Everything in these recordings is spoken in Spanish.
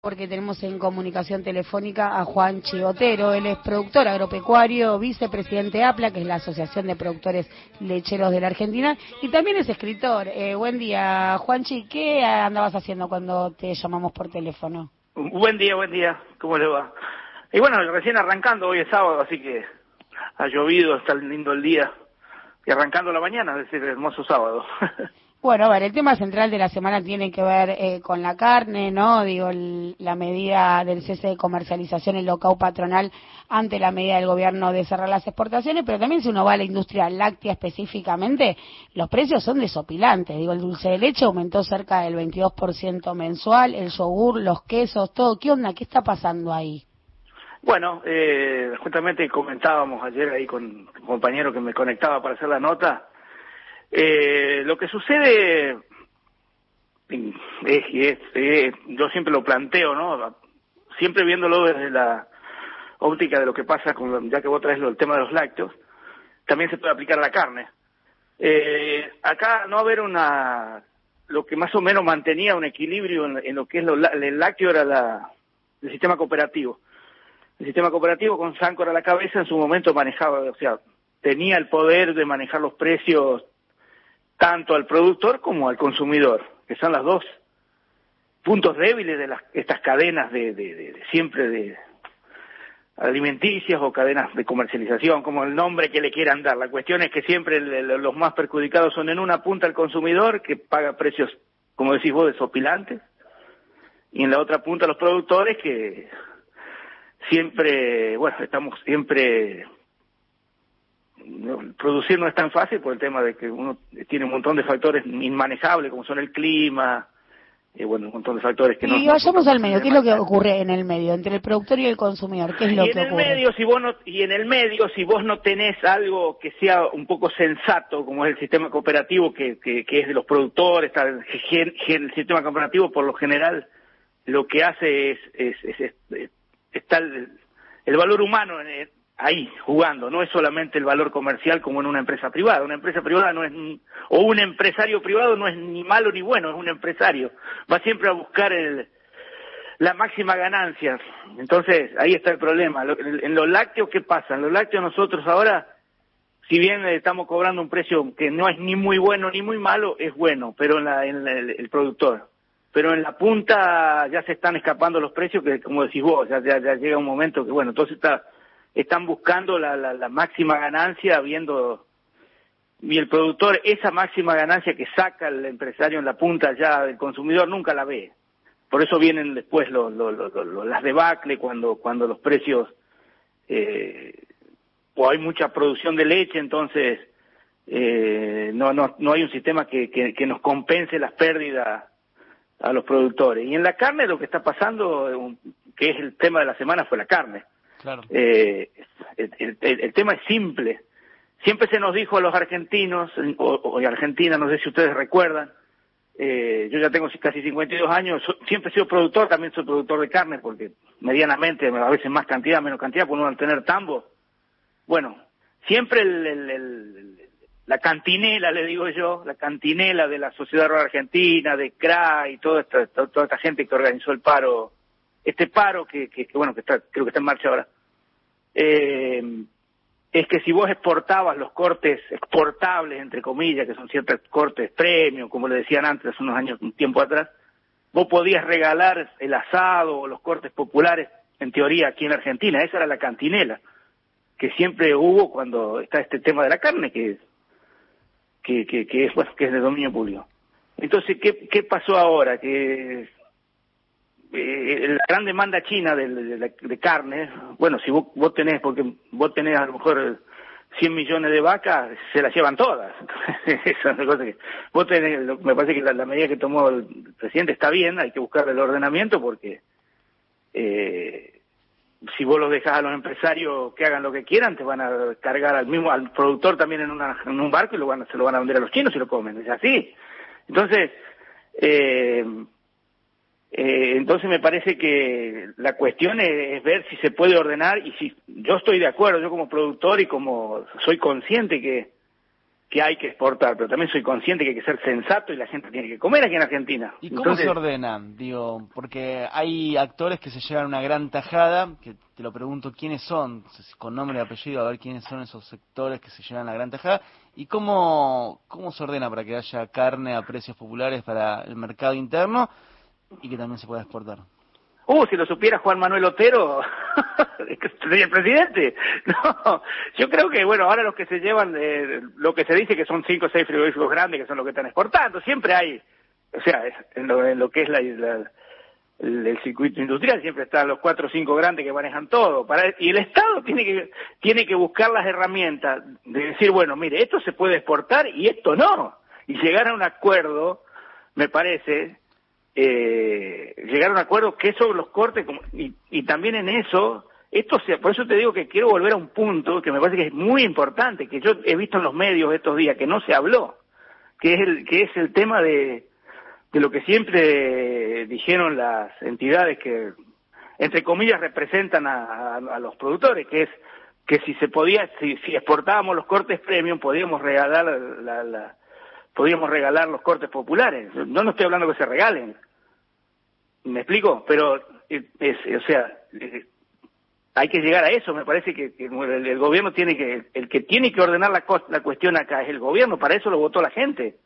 porque tenemos en comunicación telefónica a Juan Chigotero. Él es productor agropecuario, vicepresidente APLA, que es la Asociación de Productores Lecheros de la Argentina, y también es escritor. Eh, buen día, Juanchi. ¿Qué andabas haciendo cuando te llamamos por teléfono? Buen día, buen día. ¿Cómo le va? Y bueno, recién arrancando, hoy es sábado, así que ha llovido, está lindo el día. Y arrancando la mañana, es decir, hermoso sábado. Bueno, a ver, el tema central de la semana tiene que ver eh, con la carne, ¿no? Digo, la medida del cese de comercialización en local patronal ante la medida del gobierno de cerrar las exportaciones, pero también si uno va a la industria láctea específicamente, los precios son desopilantes. Digo, el dulce de leche aumentó cerca del 22% mensual, el yogur, los quesos, todo. ¿Qué onda? ¿Qué está pasando ahí? Bueno, eh, justamente comentábamos ayer ahí con un compañero que me conectaba para hacer la nota eh, lo que sucede es, es, yo siempre lo planteo, ¿no? Siempre viéndolo desde la óptica de lo que pasa con, ya que vos traes el tema de los lácteos, también se puede aplicar a la carne. Eh, acá no haber una, lo que más o menos mantenía un equilibrio en, lo que es el lácteo era la, el sistema cooperativo. El sistema cooperativo con Sancor a la cabeza en su momento manejaba, o sea, tenía el poder de manejar los precios tanto al productor como al consumidor, que son las dos puntos débiles de las, estas cadenas de, de, siempre de alimenticias o cadenas de comercialización, como el nombre que le quieran dar. La cuestión es que siempre los más perjudicados son en una punta el consumidor, que paga precios, como decís vos, desopilantes, y en la otra punta los productores que siempre, bueno, estamos siempre producir no es tan fácil por el tema de que uno tiene un montón de factores inmanejables, como son el clima, y bueno, un montón de factores que no... Y vayamos al medio, ¿qué es lo que ocurre en el medio, entre el productor y el consumidor? ¿Qué es lo y que en el ocurre? Medio, si vos no, y en el medio, si vos no tenés algo que sea un poco sensato, como es el sistema cooperativo, que, que, que es de los productores, el sistema cooperativo por lo general lo que hace es, es, es, está el, el valor humano en, ahí jugando, no es solamente el valor comercial como en una empresa privada. Una empresa privada no es, o un empresario privado no es ni malo ni bueno, es un empresario. Va siempre a buscar el, la máxima ganancia. Entonces, ahí está el problema. En los lácteos, ¿qué pasa? En los lácteos nosotros ahora, si bien estamos cobrando un precio que no es ni muy bueno ni muy malo, es bueno, pero en, la, en el, productor. Pero en la punta ya se están escapando los precios que, como decís vos, ya, ya llega un momento que, bueno, entonces está están buscando la, la, máxima ganancia viendo y el productor esa máxima ganancia que saca el empresario en la punta ya del consumidor nunca la ve. Por eso vienen después los, las debacle cuando cuando los precios eh, o hay mucha producción de leche entonces eh, no, no no hay un sistema que, que, que nos compense las pérdidas a los productores. Y en la carne lo que está pasando que es el tema de la semana fue la carne Claro. Eh, el, tema es simple. Siempre se nos dijo a los argentinos, o, a Argentina, no sé si ustedes recuerdan, eh, yo ya tengo casi 52 años, siempre he sido productor, también soy productor de carne, porque medianamente, a veces más cantidad, menos cantidad, por no tener tambo. Bueno, siempre la cantinela, le digo yo, la cantinela de la Sociedad Rural Argentina, de CRA y toda esta, toda esta gente que organizó el paro este paro que, que, bueno, que está, creo que está en marcha ahora, eh, es que si vos exportabas los cortes exportables, entre comillas, que son ciertos cortes premium, como le decían antes, hace unos años, un tiempo atrás, vos podías regalar el asado o los cortes populares, en teoría, aquí en Argentina. Esa era la cantinela que siempre hubo cuando está este tema de la carne, que, que, que, que es, que es de dominio público. Entonces, ¿qué, qué pasó ahora? Que eh, la gran demanda china de, de, carne, bueno, si vos, vos, tenés, porque vos tenés a lo mejor 100 millones de vacas, se las llevan todas. Es que, vos tenés, me parece que la, medida que tomó el presidente está bien, hay que buscar el ordenamiento porque eh, si vos los dejás a los empresarios que hagan lo que quieran, te van a cargar al mismo, al productor también en, una, en un barco y lo van, se lo van a vender a los chinos y lo comen, es así. Entonces, eh, eh, entonces me parece que la cuestión es, ver si se puede ordenar y si yo estoy de acuerdo, yo como productor y como soy consciente que que hay que exportar, pero también soy consciente que hay que ser sensato y la gente tiene que comer aquí en Argentina. ¿Y cómo se ordenan? Digo, porque hay actores que se llevan una gran tajada, que te lo pregunto quiénes son, con nombre y apellido, a ver quiénes son esos sectores que se llevan la gran tajada, y cómo, cómo se ordena para que haya carne a precios populares para el mercado interno y que también se pueda exportar. Uh, si lo supiera Juan Manuel Otero, sería el presidente. No, yo creo que, bueno, ahora los que se llevan, eh, lo que se dice que son cinco o seis frigoríficos grandes que son los que están exportando, siempre hay, o sea, en lo, que es la, el, circuito industrial siempre están los cuatro o cinco grandes que manejan todo. Para, y el Estado tiene que, tiene que buscar las herramientas de decir, bueno, mire, esto se puede exportar y esto no. Y llegar a un acuerdo, me parece, eh, llegar a un acuerdo que sobre los cortes y, y también en eso esto sea, por eso te digo que quiero volver a un punto que me parece que es muy importante que yo he visto en los medios estos días que no se habló que es el que es el tema de de lo que siempre dijeron las entidades que entre comillas representan a, los productores que es que si se podía si, si exportábamos los cortes premium podíamos regalar la, la, podíamos regalar los cortes populares. No no estoy hablando que se regalen ¿Me explico? Pero, es, o sea, hay que llegar a eso. Me parece que, el, gobierno tiene que, el que tiene que ordenar la, la cuestión acá es el gobierno. Para eso lo votó la gente.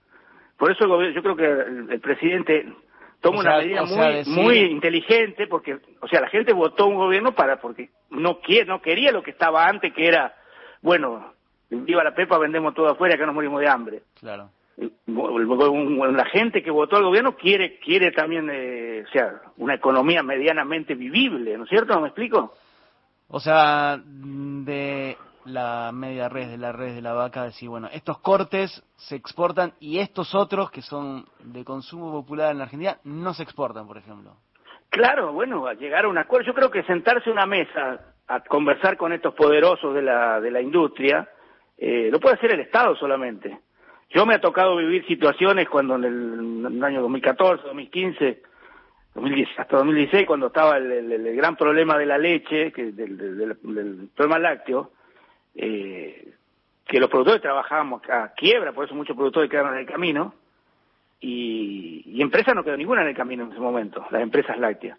Por eso el gobierno, yo creo que el, presidente toma una medida muy, muy inteligente porque, o sea, la gente votó un gobierno para, porque no quiere, no quería lo que estaba antes, que era, bueno, viva la pepa, vendemos todo afuera, que nos morimos de hambre. Claro la gente que votó al gobierno quiere quiere también eh, o sea una economía medianamente vivible no es cierto me explico o sea de la media red de la red de la vaca decir bueno estos cortes se exportan y estos otros que son de consumo popular en la Argentina no se exportan por ejemplo. Claro bueno a llegar a un acuerdo yo creo que sentarse a una mesa a conversar con estos poderosos de la de la industria eh, lo puede hacer el Estado solamente yo me ha tocado vivir situaciones cuando en el, año 2014, 2015, 2010, hasta 2016, cuando estaba el, gran problema de la leche, que, del, problema lácteo, eh, que los productores trabajábamos a quiebra, por eso muchos productores quedaron en el camino, y, y empresas no quedó ninguna en el camino en ese momento, las empresas lácteas.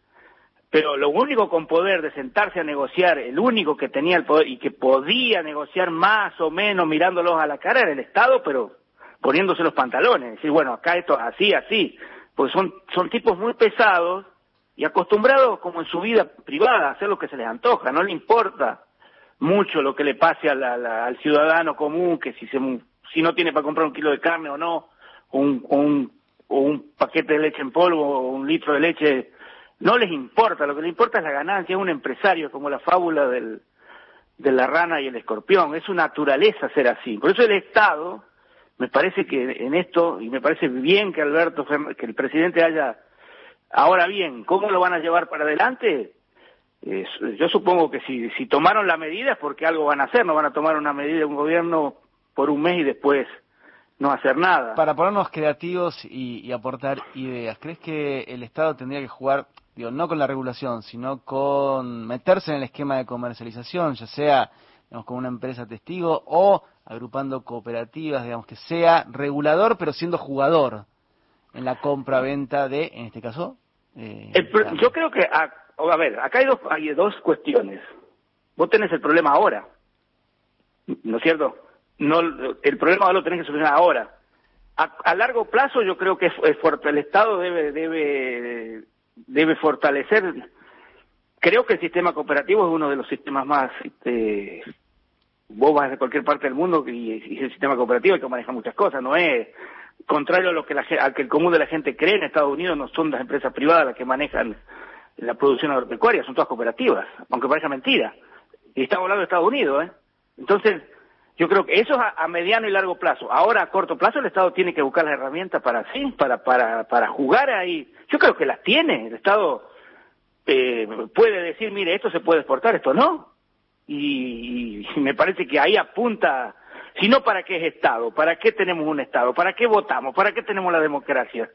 Pero lo único con poder de sentarse a negociar, el único que tenía el poder y que podía negociar más o menos mirándolos a la cara era el Estado, pero poniéndose los pantalones, decir, bueno, acá esto así, así, pues son, son tipos muy pesados y acostumbrados como en su vida privada a hacer lo que se les antoja, no le importa mucho lo que le pase al ciudadano común, que si, se, si no tiene para comprar un kilo de carne o no, un, un, un paquete de leche en polvo o un litro de leche, no les importa, lo que les importa es la ganancia, es un empresario, como la fábula del, de la rana y el escorpión, es su naturaleza ser así. Por eso el Estado, me parece que en esto, y me parece bien que Alberto, que el presidente haya, ahora bien, ¿cómo lo van a llevar para adelante? yo supongo que si, tomaron la medida es porque algo van a hacer, no van a tomar una medida de un gobierno por un mes y después no hacer nada. Para ponernos creativos y, y, aportar ideas, ¿crees que el Estado tendría que jugar, digo, no con la regulación, sino con meterse en el esquema de comercialización, ya sea digamos, con una empresa testigo o agrupando cooperativas, digamos, que sea regulador pero siendo jugador en la compra-venta de, en este caso... Eh, yo creo que, a, a, ver, acá hay dos, hay dos cuestiones. Vos tenés el problema ahora, ¿no es cierto? No, el problema lo tenés que solucionar ahora. A, largo plazo yo creo que es, el Estado debe, debe, debe fortalecer creo que el sistema cooperativo es uno de los sistemas más este, vos vas de cualquier parte del mundo y, y el sistema cooperativo que maneja muchas cosas, no es contrario a lo que la, que el común de la gente cree en Estados Unidos no son las empresas privadas las que manejan la producción agropecuaria, son todas cooperativas, aunque parezca mentira. Y estamos hablando de Estados Unidos, ¿eh? Entonces, yo creo que eso es a, mediano y largo plazo. Ahora, a corto plazo, el Estado tiene que buscar las herramientas para sí, para, para, para jugar ahí. Yo creo que las tiene. El Estado eh, puede decir, mire, esto se puede exportar, esto no y, me parece que ahí apunta, si no, ¿para qué es Estado? ¿Para qué tenemos un Estado? ¿Para qué votamos? ¿Para qué tenemos la democracia?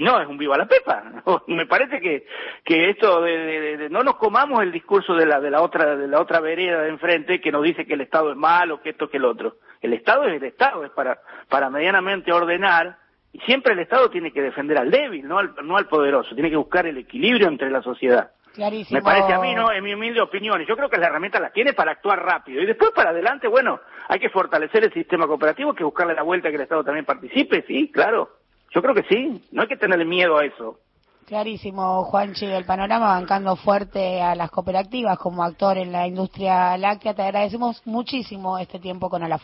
no, es un viva la pepa. Me parece que, que esto de, no nos comamos el discurso de la, de la otra, de la otra vereda de enfrente que nos dice que el Estado es malo, que esto, que el otro. El Estado es el Estado, es para, para medianamente ordenar, y siempre el Estado tiene que defender al débil, no al, no al poderoso, tiene que buscar el equilibrio entre la sociedad. Clarísimo. Me parece a mí, ¿no? En mi humilde opinión. Y yo creo que la herramienta la tiene para actuar rápido. Y después para adelante, bueno, hay que fortalecer el sistema cooperativo, hay que buscarle la vuelta que el Estado también participe, sí, claro. Yo creo que sí, no hay que tenerle miedo a eso. Clarísimo, Juanchi, el panorama bancando fuerte a las cooperativas como actor en la industria láctea. Te agradecemos muchísimo este tiempo con Alaf.